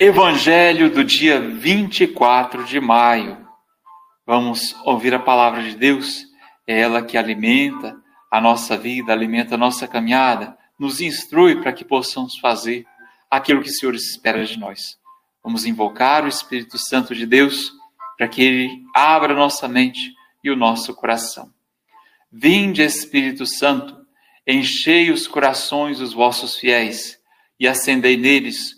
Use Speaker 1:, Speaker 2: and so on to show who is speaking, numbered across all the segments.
Speaker 1: Evangelho do dia 24 de maio. Vamos ouvir a palavra de Deus, é ela que alimenta a nossa vida, alimenta a nossa caminhada, nos instrui para que possamos fazer aquilo que o Senhor espera de nós. Vamos invocar o Espírito Santo de Deus para que ele abra nossa mente e o nosso coração. Vinde, Espírito Santo, enchei os corações dos vossos fiéis e acendei neles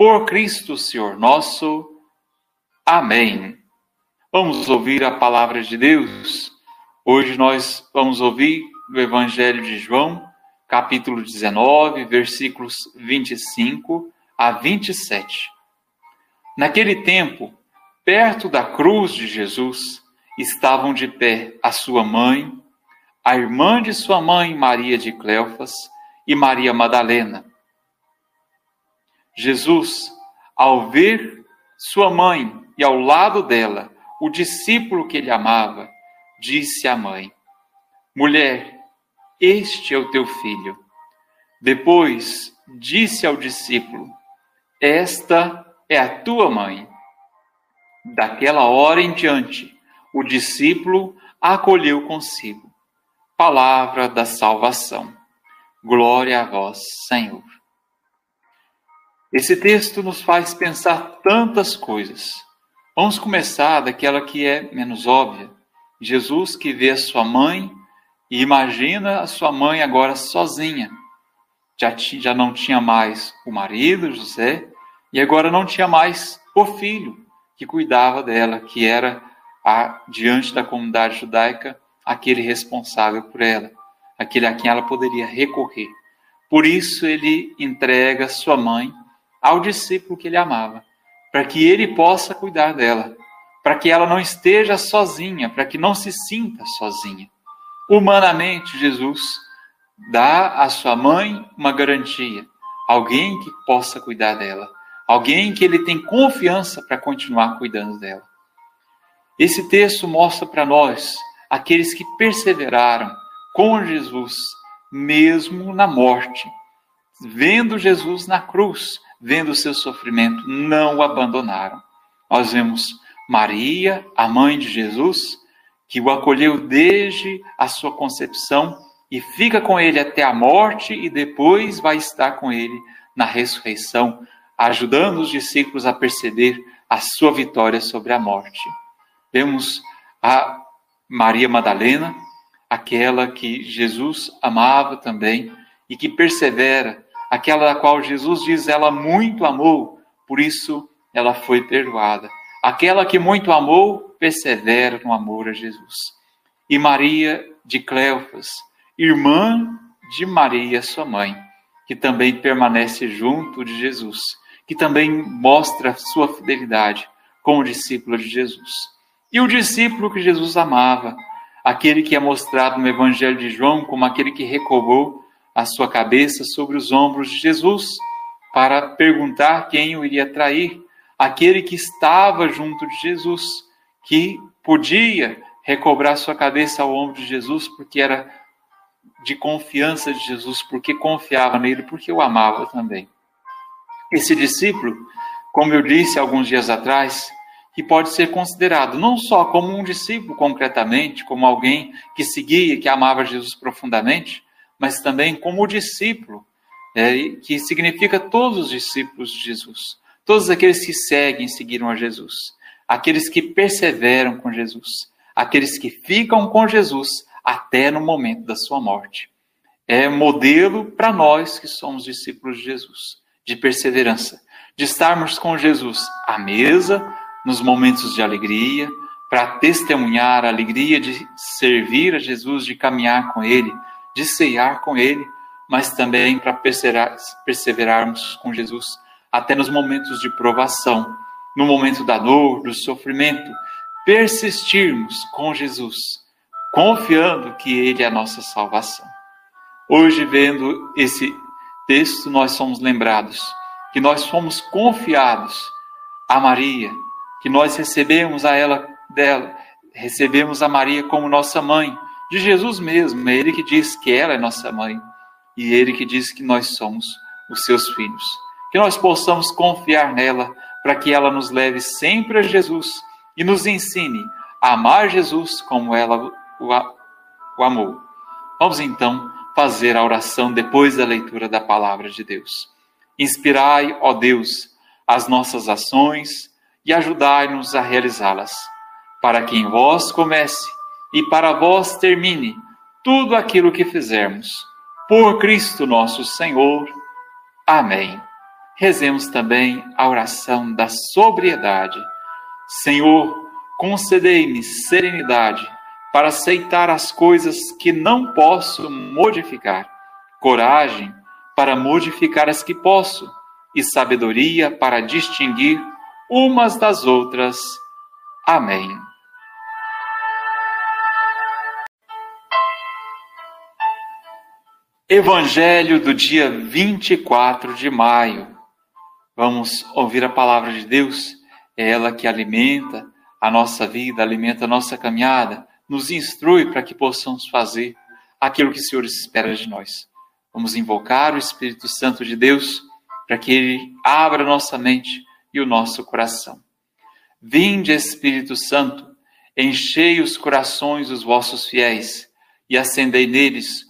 Speaker 1: por Cristo Senhor nosso. Amém. Vamos ouvir a palavra de Deus. Hoje nós vamos ouvir o Evangelho de João, capítulo 19, versículos 25 a 27. Naquele tempo, perto da cruz de Jesus, estavam de pé a sua mãe, a irmã de sua mãe, Maria de Cleofas, e Maria Madalena. Jesus, ao ver sua mãe e ao lado dela o discípulo que ele amava, disse à mãe: Mulher, este é o teu filho. Depois disse ao discípulo: Esta é a tua mãe. Daquela hora em diante, o discípulo a acolheu consigo. Palavra da salvação. Glória a vós, Senhor. Esse texto nos faz pensar tantas coisas. Vamos começar daquela que é menos óbvia. Jesus que vê a sua mãe e imagina a sua mãe agora sozinha. Já, já não tinha mais o marido, José, e agora não tinha mais o filho que cuidava dela, que era a, diante da comunidade judaica aquele responsável por ela, aquele a quem ela poderia recorrer. Por isso ele entrega sua mãe ao discípulo que ele amava, para que ele possa cuidar dela, para que ela não esteja sozinha, para que não se sinta sozinha. Humanamente, Jesus dá à sua mãe uma garantia, alguém que possa cuidar dela, alguém que ele tem confiança para continuar cuidando dela. Esse texto mostra para nós aqueles que perseveraram com Jesus, mesmo na morte, vendo Jesus na cruz, vendo o seu sofrimento, não o abandonaram. Nós vemos Maria, a mãe de Jesus, que o acolheu desde a sua concepção e fica com ele até a morte e depois vai estar com ele na ressurreição, ajudando os discípulos a perceber a sua vitória sobre a morte. Vemos a Maria Madalena, aquela que Jesus amava também e que persevera aquela a qual Jesus diz ela muito amou, por isso ela foi perdoada. Aquela que muito amou, persevera no amor a Jesus. E Maria de Cleofas, irmã de Maria, sua mãe, que também permanece junto de Jesus, que também mostra sua fidelidade como discípula de Jesus. E o discípulo que Jesus amava, aquele que é mostrado no Evangelho de João como aquele que recobrou a sua cabeça sobre os ombros de Jesus para perguntar quem o iria trair, aquele que estava junto de Jesus, que podia recobrar sua cabeça ao ombro de Jesus porque era de confiança de Jesus, porque confiava nele, porque o amava também. Esse discípulo, como eu disse alguns dias atrás, que pode ser considerado não só como um discípulo concretamente, como alguém que seguia, que amava Jesus profundamente, mas também como discípulo, é, que significa todos os discípulos de Jesus, todos aqueles que seguem seguiram a Jesus, aqueles que perseveram com Jesus, aqueles que ficam com Jesus até no momento da sua morte. É modelo para nós que somos discípulos de Jesus, de perseverança, de estarmos com Jesus à mesa, nos momentos de alegria, para testemunhar a alegria de servir a Jesus, de caminhar com Ele, de ceiar com Ele, mas também para perseverar, perseverarmos com Jesus até nos momentos de provação, no momento da dor, do sofrimento, persistirmos com Jesus, confiando que Ele é a nossa salvação. Hoje, vendo esse texto, nós somos lembrados que nós fomos confiados a Maria, que nós recebemos a ela dela, recebemos a Maria como nossa mãe, de Jesus mesmo, é Ele que diz que ela é nossa mãe e Ele que diz que nós somos os seus filhos. Que nós possamos confiar nela para que ela nos leve sempre a Jesus e nos ensine a amar Jesus como ela o amou. Vamos então fazer a oração depois da leitura da palavra de Deus. Inspirai, ó Deus, as nossas ações e ajudai-nos a realizá-las, para que em vós comece e para vós termine tudo aquilo que fizermos. Por Cristo nosso Senhor. Amém. Rezemos também a oração da sobriedade. Senhor, concedei-me serenidade para aceitar as coisas que não posso modificar, coragem para modificar as que posso, e sabedoria para distinguir umas das outras. Amém. Evangelho do dia 24 de maio. Vamos ouvir a palavra de Deus, é ela que alimenta a nossa vida, alimenta a nossa caminhada, nos instrui para que possamos fazer aquilo que o Senhor espera de nós. Vamos invocar o Espírito Santo de Deus para que ele abra nossa mente e o nosso coração. Vinde, Espírito Santo, enchei os corações dos vossos fiéis e acendei neles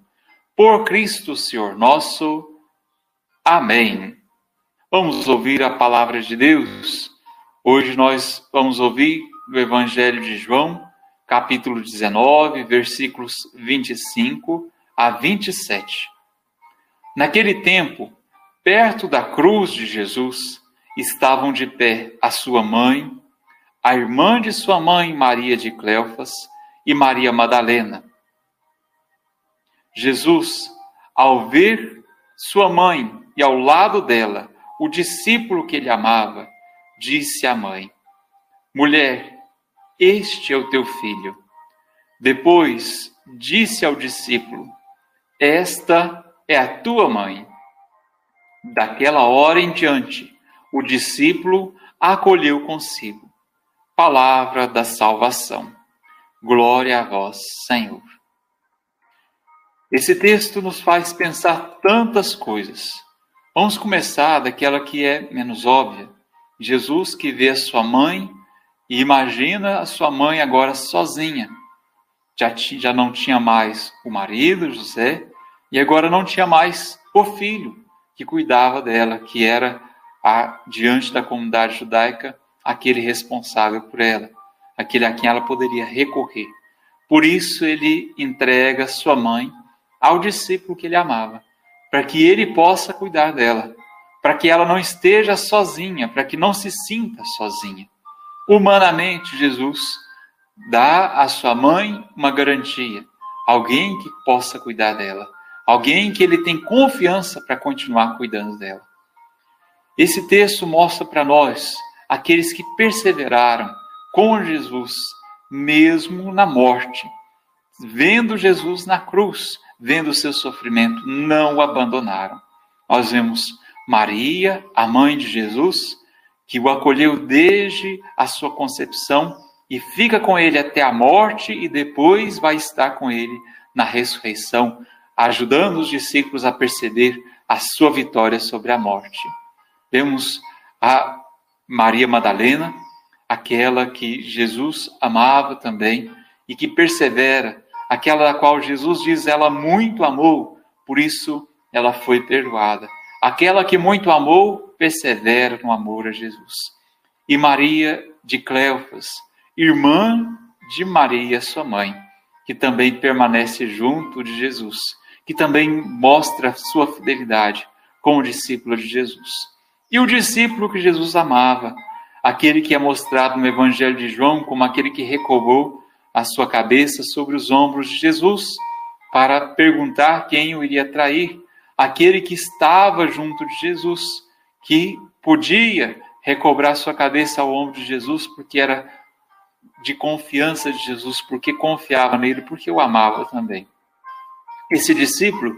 Speaker 1: Por Cristo, Senhor nosso. Amém. Vamos ouvir a palavra de Deus. Hoje nós vamos ouvir o Evangelho de João, capítulo 19, versículos 25 a 27. Naquele tempo, perto da cruz de Jesus, estavam de pé a sua mãe, a irmã de sua mãe, Maria de Cleofas, e Maria Madalena. Jesus, ao ver sua mãe e ao lado dela o discípulo que ele amava, disse à mãe: Mulher, este é o teu filho. Depois disse ao discípulo: Esta é a tua mãe. Daquela hora em diante, o discípulo a acolheu consigo. Palavra da salvação. Glória a vós, Senhor. Esse texto nos faz pensar tantas coisas. Vamos começar daquela que é menos óbvia. Jesus que vê a sua mãe e imagina a sua mãe agora sozinha. Já, já não tinha mais o marido, José, e agora não tinha mais o filho que cuidava dela, que era a, diante da comunidade judaica aquele responsável por ela, aquele a quem ela poderia recorrer. Por isso ele entrega sua mãe ao discípulo que ele amava, para que ele possa cuidar dela, para que ela não esteja sozinha, para que não se sinta sozinha. Humanamente, Jesus dá à sua mãe uma garantia, alguém que possa cuidar dela alguém que ele tem confiança para continuar cuidando dela. Esse texto mostra para nós aqueles que perseveraram com Jesus, mesmo na morte, vendo Jesus na cruz, vendo o seu sofrimento, não o abandonaram. Nós vemos Maria, a mãe de Jesus, que o acolheu desde a sua concepção e fica com ele até a morte e depois vai estar com ele na ressurreição, ajudando os discípulos a perceber a sua vitória sobre a morte. Vemos a Maria Madalena, aquela que Jesus amava também e que persevera, aquela da qual Jesus diz ela muito amou, por isso ela foi perdoada. Aquela que muito amou, persevera no amor a Jesus. E Maria de Cleofas, irmã de Maria, sua mãe, que também permanece junto de Jesus, que também mostra sua fidelidade como discípulo de Jesus. E o discípulo que Jesus amava, aquele que é mostrado no Evangelho de João como aquele que recobrou a sua cabeça sobre os ombros de Jesus para perguntar quem o iria trair, aquele que estava junto de Jesus, que podia recobrar sua cabeça ao ombro de Jesus porque era de confiança de Jesus, porque confiava nele, porque o amava também. Esse discípulo,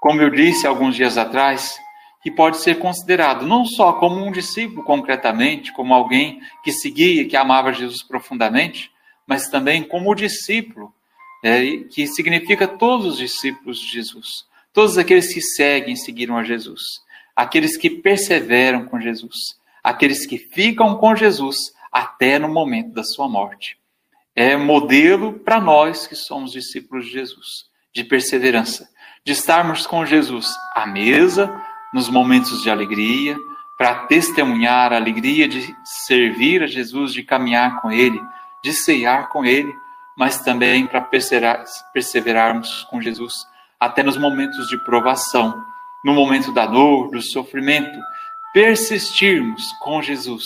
Speaker 1: como eu disse alguns dias atrás, que pode ser considerado não só como um discípulo concretamente, como alguém que seguia, que amava Jesus profundamente, mas também como discípulo, é, que significa todos os discípulos de Jesus, todos aqueles que seguem e seguiram a Jesus, aqueles que perseveram com Jesus, aqueles que ficam com Jesus até no momento da sua morte. É modelo para nós que somos discípulos de Jesus, de perseverança, de estarmos com Jesus à mesa, nos momentos de alegria, para testemunhar a alegria de servir a Jesus, de caminhar com Ele, de ceiar com Ele, mas também para perseverar, perseverarmos com Jesus até nos momentos de provação, no momento da dor, do sofrimento, persistirmos com Jesus,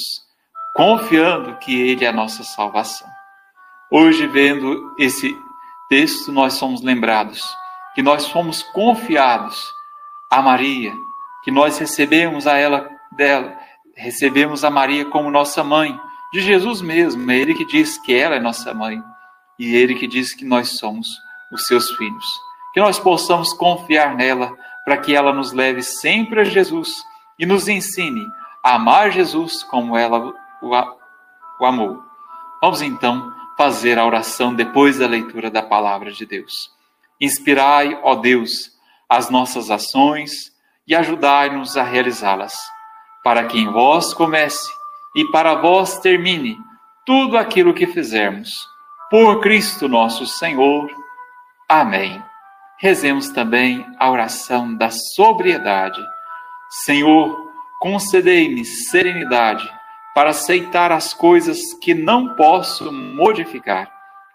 Speaker 1: confiando que Ele é a nossa salvação. Hoje, vendo esse texto, nós somos lembrados que nós fomos confiados a Maria, que nós recebemos a ela dela, recebemos a Maria como nossa mãe, de Jesus mesmo, é ele que diz que ela é nossa mãe e ele que diz que nós somos os seus filhos. Que nós possamos confiar nela para que ela nos leve sempre a Jesus e nos ensine a amar Jesus como ela o amou. Vamos então fazer a oração depois da leitura da palavra de Deus. Inspirai, ó Deus, as nossas ações e ajudai-nos a realizá-las, para que em vós comece e para vós termine tudo aquilo que fizermos. Por Cristo nosso Senhor. Amém. Rezemos também a oração da sobriedade. Senhor, concedei-me serenidade para aceitar as coisas que não posso modificar,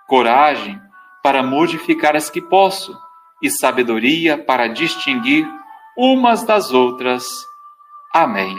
Speaker 1: coragem para modificar as que posso e sabedoria para distinguir umas das outras. Amém.